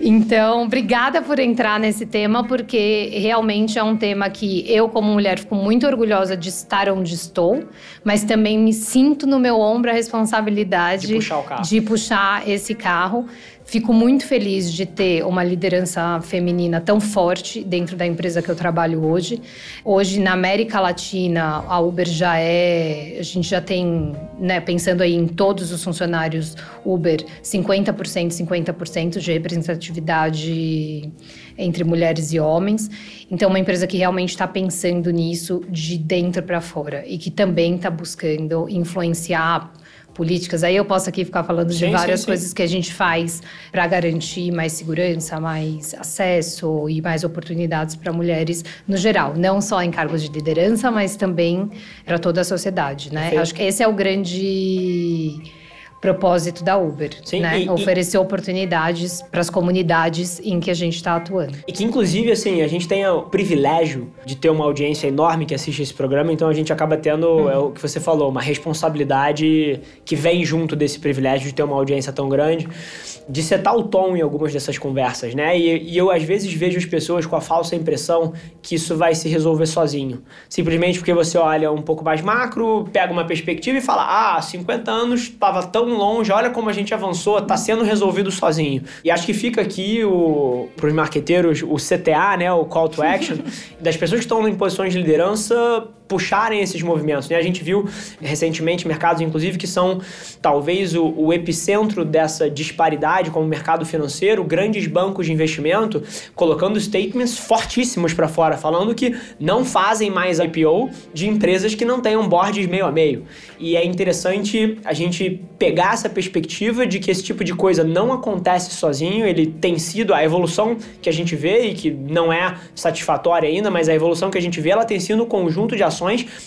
Então, obrigada por entrar nesse tema, porque realmente é um tema que eu, como mulher, fico muito orgulhosa de estar onde estou, mas também me sinto no meu ombro a responsabilidade de puxar, de puxar esse carro. Fico muito feliz de ter uma liderança feminina tão forte dentro da empresa que eu trabalho hoje. Hoje, na América Latina, a Uber já é. A gente já tem, né, pensando aí em todos os funcionários Uber, 50%, 50% de representatividade entre mulheres e homens. Então, uma empresa que realmente está pensando nisso de dentro para fora e que também está buscando influenciar políticas. Aí eu posso aqui ficar falando sim, de várias sim, coisas sim. que a gente faz para garantir mais segurança, mais acesso e mais oportunidades para mulheres no geral, não só em cargos de liderança, mas também para toda a sociedade, né? Acho que esse é o grande propósito da Uber, Sim, né? e- e- Oferecer oportunidades para as comunidades em que a gente está atuando. E que, inclusive, assim, a gente tem o privilégio de ter uma audiência enorme que assiste esse programa, então a gente acaba tendo, é o que você falou, uma responsabilidade que vem junto desse privilégio de ter uma audiência tão grande, de setar o tom em algumas dessas conversas, né? E, e eu, às vezes, vejo as pessoas com a falsa impressão que isso vai se resolver sozinho. Simplesmente porque você olha um pouco mais macro, pega uma perspectiva e fala: ah, 50 anos estava tão longe, olha como a gente avançou, tá sendo resolvido sozinho. E acho que fica aqui o pros marqueteiros o CTA, né, o call to action, das pessoas que estão em posições de liderança puxarem esses movimentos. Né? A gente viu recentemente mercados, inclusive, que são talvez o, o epicentro dessa disparidade como o mercado financeiro, grandes bancos de investimento colocando statements fortíssimos para fora, falando que não fazem mais IPO de empresas que não tenham boards meio a meio. E é interessante a gente pegar essa perspectiva de que esse tipo de coisa não acontece sozinho, ele tem sido a evolução que a gente vê e que não é satisfatória ainda, mas a evolução que a gente vê, ela tem sido um conjunto de ações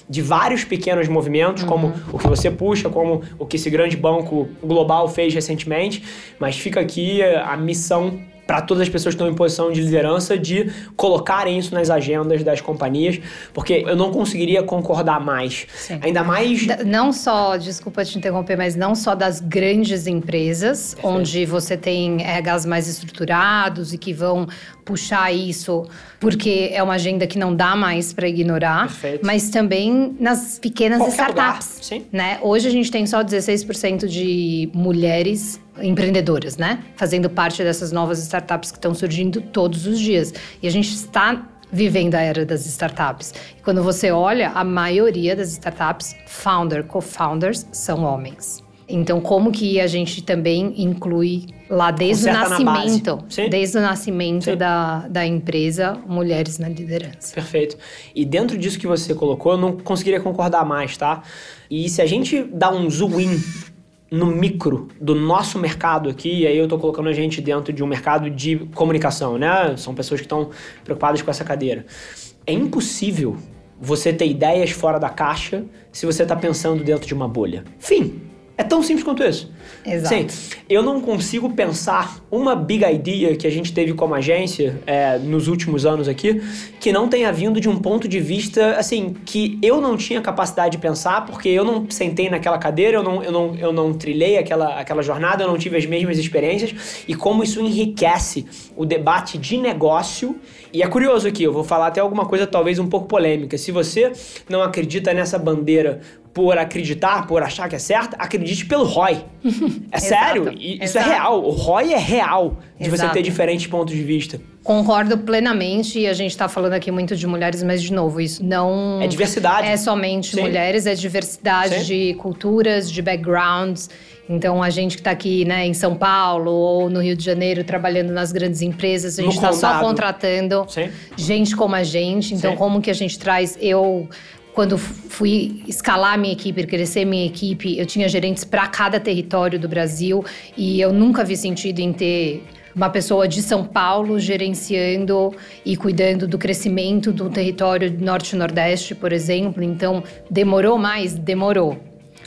de vários pequenos movimentos, como o que você puxa, como o que esse grande banco global fez recentemente, mas fica aqui a missão para todas as pessoas que estão em posição de liderança de colocarem isso nas agendas das companhias, porque eu não conseguiria concordar mais. Sim. Ainda mais Da- Não só, desculpa te interromper, mas não só das grandes empresas, onde você tem RHs mais estruturados e que vão puxar isso, porque é uma agenda que não dá mais para ignorar, Perfeito. mas também nas pequenas Qualquer startups. lugar. Né? Hoje a gente tem só 16% de mulheres empreendedoras, né? Fazendo parte dessas novas startups que estão surgindo todos os dias. E a gente está vivendo a era das startups. E quando você olha, a maioria das startups, founder, co-founders, são homens. Então, como que a gente também inclui lá desde o Conserta nascimento, desde o nascimento Sim. da, da empresa, mulheres na liderança? Perfeito. E dentro disso que você colocou, eu não conseguiria concordar mais, tá? E se a gente dá um zoom in no micro do nosso mercado aqui, e aí eu tô colocando a gente dentro de um mercado de comunicação, né? São pessoas que estão preocupadas com essa cadeira. É impossível você ter ideias fora da caixa se você tá pensando dentro de uma bolha. Fim. É tão simples quanto isso. Exato. Sim, eu não consigo pensar uma big idea que a gente teve como agência é, nos últimos anos aqui que não tenha vindo de um ponto de vista, assim, que eu não tinha capacidade de pensar porque eu não sentei naquela cadeira, eu não, eu não, eu não trilhei aquela, aquela jornada, eu não tive as mesmas experiências e como isso enriquece o debate de negócio. E é curioso aqui, eu vou falar até alguma coisa talvez um pouco polêmica. Se você não acredita nessa bandeira por acreditar, por achar que é certa, acredite pelo ROI. É sério, isso é exato. real. O ROI é real de você Exato. ter diferentes pontos de vista. Concordo plenamente, e a gente está falando aqui muito de mulheres, mas de novo, isso não É diversidade. é somente Sim. mulheres, é diversidade Sim. de culturas, de backgrounds. Então, a gente que está aqui né, em São Paulo ou no Rio de Janeiro trabalhando nas grandes empresas, a gente está só contratando Sim. gente como a gente. Então, como que a gente traz? Eu, quando fui escalar minha equipe, crescer minha equipe, eu tinha gerentes para cada território do Brasil e eu nunca vi sentido em ter uma pessoa de São Paulo gerenciando e cuidando do crescimento do território norte nordeste, por exemplo. Então, demorou mais? Demorou.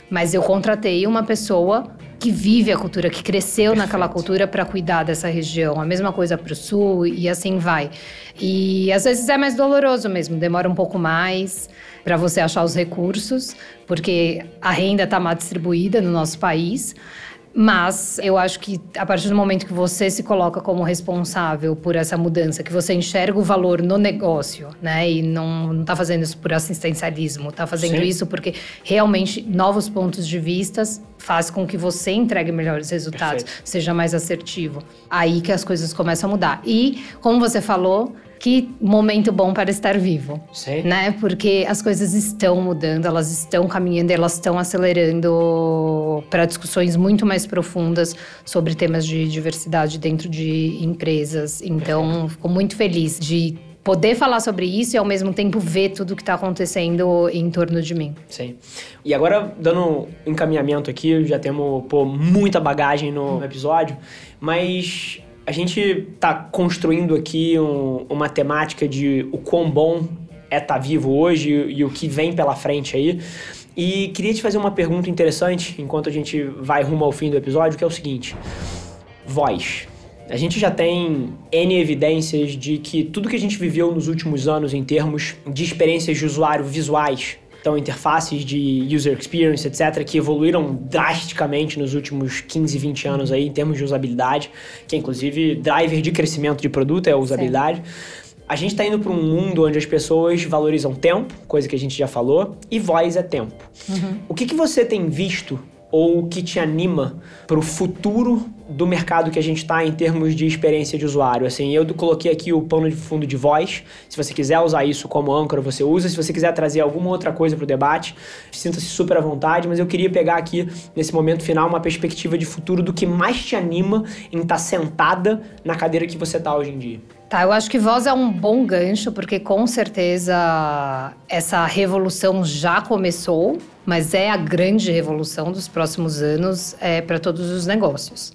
Mas eu contratei uma pessoa que vive a cultura, que cresceu naquela cultura para cuidar dessa região. A mesma coisa para o sul e assim vai. E às vezes é mais doloroso mesmo, demora um pouco mais para você achar os recursos, porque a renda está mal distribuída no nosso país. Mas eu acho que a partir do momento que você se coloca como responsável por essa mudança, que você enxerga o valor no negócio, né? E não, não tá fazendo isso por assistencialismo, tá fazendo Sim. isso porque realmente novos pontos de vistas faz com que você entregue melhores resultados, Perfeito. seja mais assertivo. Aí que as coisas começam a mudar. E, como você falou, que momento bom para estar vivo Sim. né? Porque as coisas estão mudando, elas estão caminhando, elas estão acelerando para discussões muito mais profundas sobre temas de diversidade dentro de empresas. Então, fico muito feliz de poder falar sobre isso e ao mesmo tempo ver tudo que está acontecendo em torno de mim. Sim. E agora, dando encaminhamento aqui, já temos pô, muita bagagem no episódio, mas a gente tá construindo aqui um- uma temática de o quão bom é estar vivo hoje e o que vem pela frente aí. E queria te fazer uma pergunta interessante enquanto a gente vai rumo ao fim do episódio, que é o seguinte: voz. A gente já tem N evidências de que tudo que a gente viveu nos últimos anos em termos de experiências de usuário visuais, então interfaces de user experience, etc., que evoluíram drasticamente nos últimos 15, 20 anos aí em termos de usabilidade, que é inclusive driver de crescimento de produto é a usabilidade. A gente está indo para um mundo onde as pessoas valorizam tempo, coisa que a gente já falou, e voz é tempo. O que, que você tem visto ou que te anima para o futuro do mercado que a gente está em termos de experiência de usuário? Assim, eu coloquei aqui o pano de fundo de voz. Se você quiser usar isso como âncora, você usa. Se você quiser trazer alguma outra coisa para o debate, sinta-se super à vontade. Mas eu queria pegar aqui, nesse momento final, uma perspectiva de futuro do que mais te anima em estar sentada na cadeira que você está hoje em dia. Tá, eu acho que voz é um bom gancho, porque com certeza essa revolução já começou, mas é a grande revolução dos próximos anos é, para todos os negócios.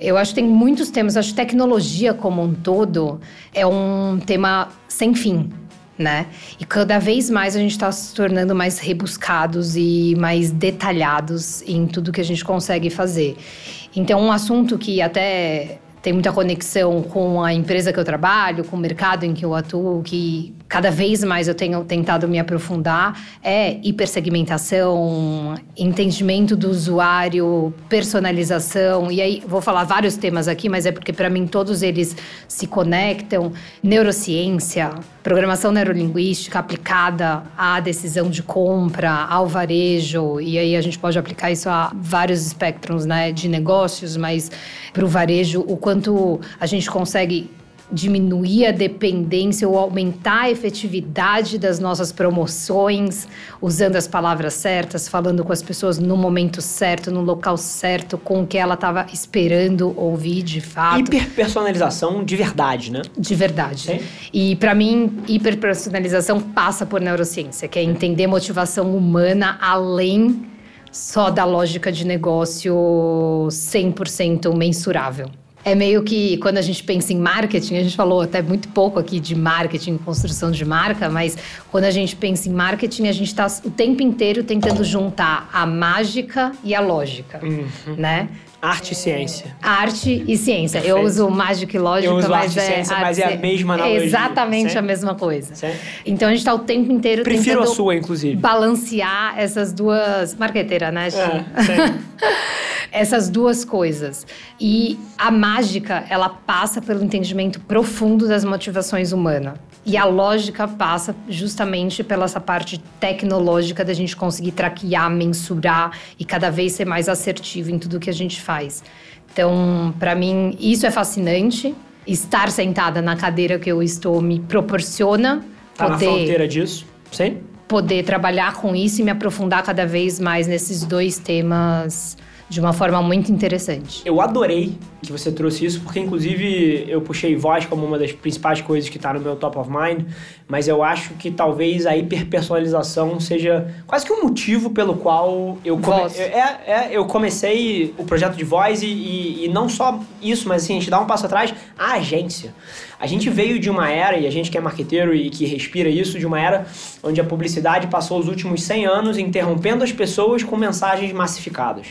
Eu acho que tem muitos temas, acho que tecnologia como um todo é um tema sem fim. Né? E cada vez mais a gente está se tornando mais rebuscados e mais detalhados em tudo que a gente consegue fazer. Então, um assunto que até tem muita conexão com a empresa que eu trabalho, com o mercado em que eu atuo, que cada vez mais eu tenho tentado me aprofundar, é hipersegmentação, entendimento do usuário, personalização. E aí vou falar vários temas aqui, mas é porque para mim todos eles se conectam. Neurociência, programação neurolinguística aplicada à decisão de compra, ao varejo, e aí a gente pode aplicar isso a vários espectros né, de negócios, mas para o varejo, o quanto a gente consegue diminuir a dependência ou aumentar a efetividade das nossas promoções, usando as palavras certas, falando com as pessoas no momento certo, no local certo, com o que ela estava esperando ouvir de fato. Hiperpersonalização de verdade, né? De verdade. Sim. E para mim, hiperpersonalização passa por neurociência, que é entender motivação humana além só da lógica de negócio 100% mensurável. É meio que quando a gente pensa em marketing, a gente falou até muito pouco aqui de marketing, construção de marca, mas quando a gente pensa em marketing, a gente está o tempo inteiro tentando juntar a mágica e a lógica, né? Arte e ciência. Arte e ciência. Eu Perfeito. uso mágica e lógica, Eu uso mas arte e é ciência, arte mas é a mesma analogia, Exatamente certo? a mesma coisa. Certo. Então a gente está o tempo inteiro Prefiro a sua, inclusive. balancear essas duas marqueteira, né? Chi? É. essas duas coisas. E a mágica, ela passa pelo entendimento profundo das motivações humanas. E a lógica passa justamente pela essa parte tecnológica da gente conseguir traquear, mensurar e cada vez ser mais assertivo em tudo que a gente faz. Então, para mim, isso é fascinante. Estar sentada na cadeira que eu estou me proporciona Tá na poder fronteira disso? Sim? poder trabalhar com isso e me aprofundar cada vez mais nesses dois temas de uma forma muito interessante. Eu adorei que você trouxe isso, porque inclusive eu puxei voz como uma das principais coisas que está no meu top of mind, mas eu acho que talvez a hiperpersonalização seja quase que um motivo pelo qual eu, come- Voz. é, é, eu comecei o projeto de voz e, e, e não só isso, mas assim, a gente dá um passo atrás, a agência. A gente veio de uma era, e a gente que é marqueteiro e que respira isso, de uma era onde a publicidade passou os últimos 100 anos interrompendo as pessoas com mensagens massificadas.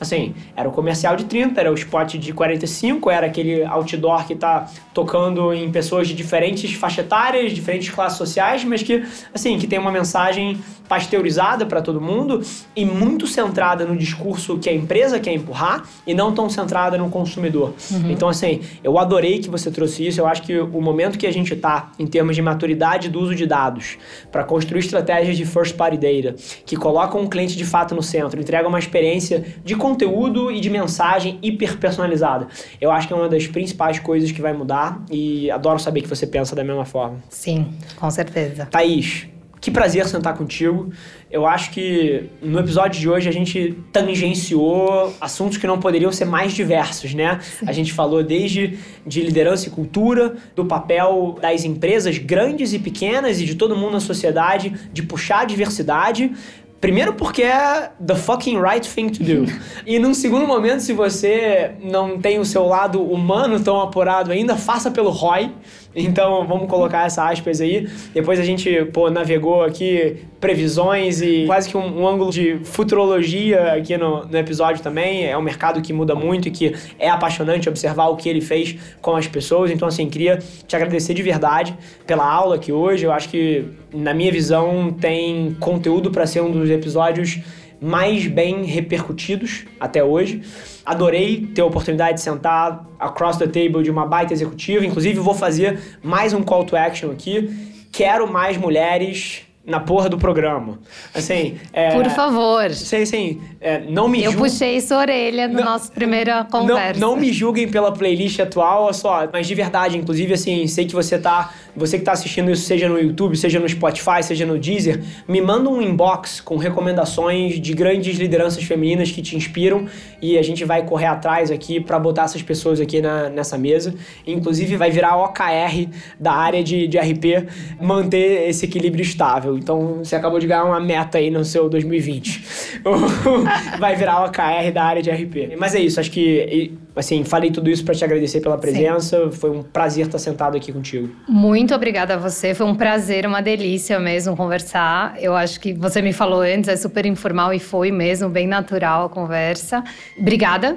Assim, era o comercial de 30, era o spot de 45, era aquele outdoor que tá tocando em pessoas de diferentes faixas etárias, diferentes classes sociais, mas que, assim, que tem uma mensagem pasteurizada para todo mundo e muito centrada no discurso que a empresa quer empurrar e não tão centrada no consumidor. Então, assim, eu adorei que você trouxe isso. Eu acho que o momento que a gente tá em termos de maturidade do uso de dados para construir estratégias de first party data que colocam o cliente de fato no centro, entregam uma experiência de conteúdo e de mensagem hiper personalizada. Eu acho que é uma das principais coisas que vai mudar e adoro saber que você pensa da mesma forma. Sim, com certeza. Thaís, que prazer sentar contigo. Eu acho que no episódio de hoje a gente tangenciou assuntos que não poderiam ser mais diversos, né? A gente falou desde de liderança e cultura, do papel das empresas grandes e pequenas e de todo mundo na sociedade de puxar a diversidade. Primeiro porque é the fucking right thing to do. e num segundo momento, se você não tem o seu lado humano tão apurado ainda, faça pelo ROI. Então vamos colocar essa aspas aí. Depois a gente, pô, navegou aqui previsões e quase que um, um ângulo de futurologia aqui no, no, episódio também. É um mercado que muda muito e que é apaixonante observar o que ele fez com as pessoas. Então, assim, queria te agradecer de verdade pela aula aqui hoje. Eu acho que, na minha visão, tem conteúdo para ser um dos episódios mais bem repercutidos até hoje. Adorei ter a oportunidade de sentar across the table de uma baita executiva. Inclusive, vou fazer mais um call to action aqui. Quero mais mulheres na porra do programa. Assim, é, Por favor. Sim, sim. É, não me Eu puxei sua orelha na nossa primeira conversa. Não, não me julguem pela playlist atual, só, mas de verdade, inclusive, assim, sei que você tá. Você que tá assistindo isso, seja no YouTube, seja no Spotify, seja no Deezer, me manda um inbox com recomendações de grandes lideranças femininas que te inspiram e a gente vai correr atrás aqui para botar essas pessoas aqui na, nessa mesa. Inclusive, vai virar OKR da área de, de RP manter esse equilíbrio estável. Então você acabou de ganhar uma meta aí no seu 2020. Vai virar uma KR da área de RP. Mas é isso, acho que assim, falei tudo isso para te agradecer pela presença. Sim. Foi um prazer estar sentado aqui contigo. Muito obrigada a você. Foi um prazer, uma delícia mesmo conversar. Eu acho que você me falou antes, é super informal e foi mesmo, bem natural a conversa. Obrigada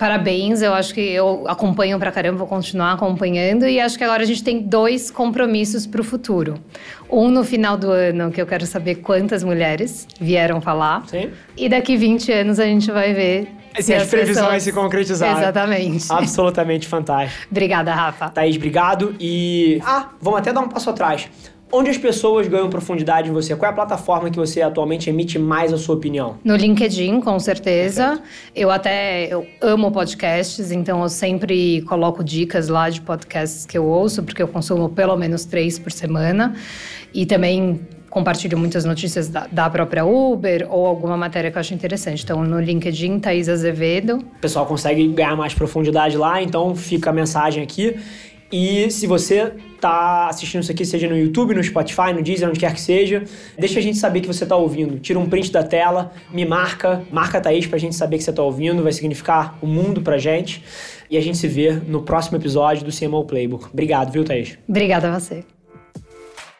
Parabéns, eu acho que eu acompanho pra caramba, vou continuar acompanhando e acho que agora a gente tem dois compromissos pro futuro. Um no final do ano, que eu quero saber quantas mulheres vieram falar. Sim. E daqui 20 anos a gente vai ver se as previsões pessoas... se concretizaram. Exatamente. Absolutamente fantástico. Obrigada, Rafa. Thaís, obrigado. E. Ah, vamos até dar um passo atrás. Onde as pessoas ganham profundidade em você? Qual é a plataforma que você atualmente emite mais a sua opinião? No LinkedIn, com certeza. Perfeito. Eu até eu amo podcasts, então eu sempre coloco dicas lá de podcasts que eu ouço, porque eu consumo pelo menos três por semana. E também compartilho muitas notícias da, da, própria Uber ou alguma matéria que eu acho interessante. Então, no LinkedIn, Thaís Azevedo. O pessoal consegue ganhar mais profundidade lá, então fica a mensagem aqui. E se você tá assistindo isso aqui, seja no YouTube, no Spotify, no Deezer, onde quer que seja, deixa a gente saber que você tá ouvindo. Tira um print da tela, me marca, marca a Thaís pra gente saber que você tá ouvindo, vai significar o um mundo pra gente. E a gente se vê no próximo episódio do CMO Playbook. Obrigado, viu, Thaís? Obrigada a você.